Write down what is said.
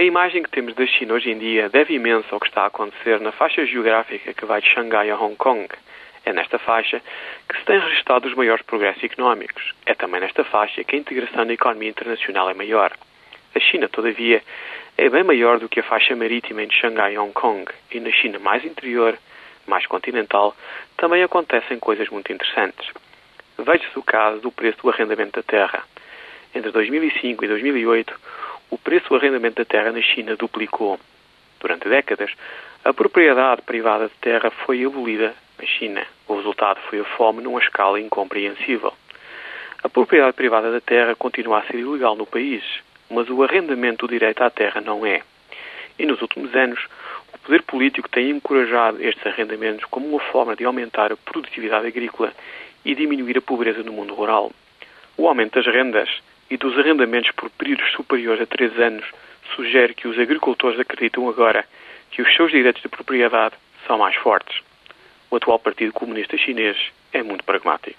A imagem que temos da China hoje em dia deve imenso ao que está a acontecer na faixa geográfica que vai de Xangai a Hong Kong. É nesta faixa que se têm registrado os maiores progressos económicos. É também nesta faixa que a integração na economia internacional é maior. A China, todavia, é bem maior do que a faixa marítima entre Xangai e Hong Kong. E na China mais interior, mais continental, também acontecem coisas muito interessantes. Veja-se o caso do preço do arrendamento da terra. Entre 2005 e 2008, o preço do arrendamento da terra na China duplicou. Durante décadas, a propriedade privada de terra foi abolida na China. O resultado foi a fome numa escala incompreensível. A propriedade privada da terra continua a ser ilegal no país, mas o arrendamento do direito à terra não é. E nos últimos anos, o poder político tem encorajado estes arrendamentos como uma forma de aumentar a produtividade agrícola e diminuir a pobreza no mundo rural. O aumento das rendas e dos arrendamentos por períodos superiores a três anos sugere que os agricultores acreditam agora que os seus direitos de propriedade são mais fortes. O atual Partido Comunista Chinês é muito pragmático.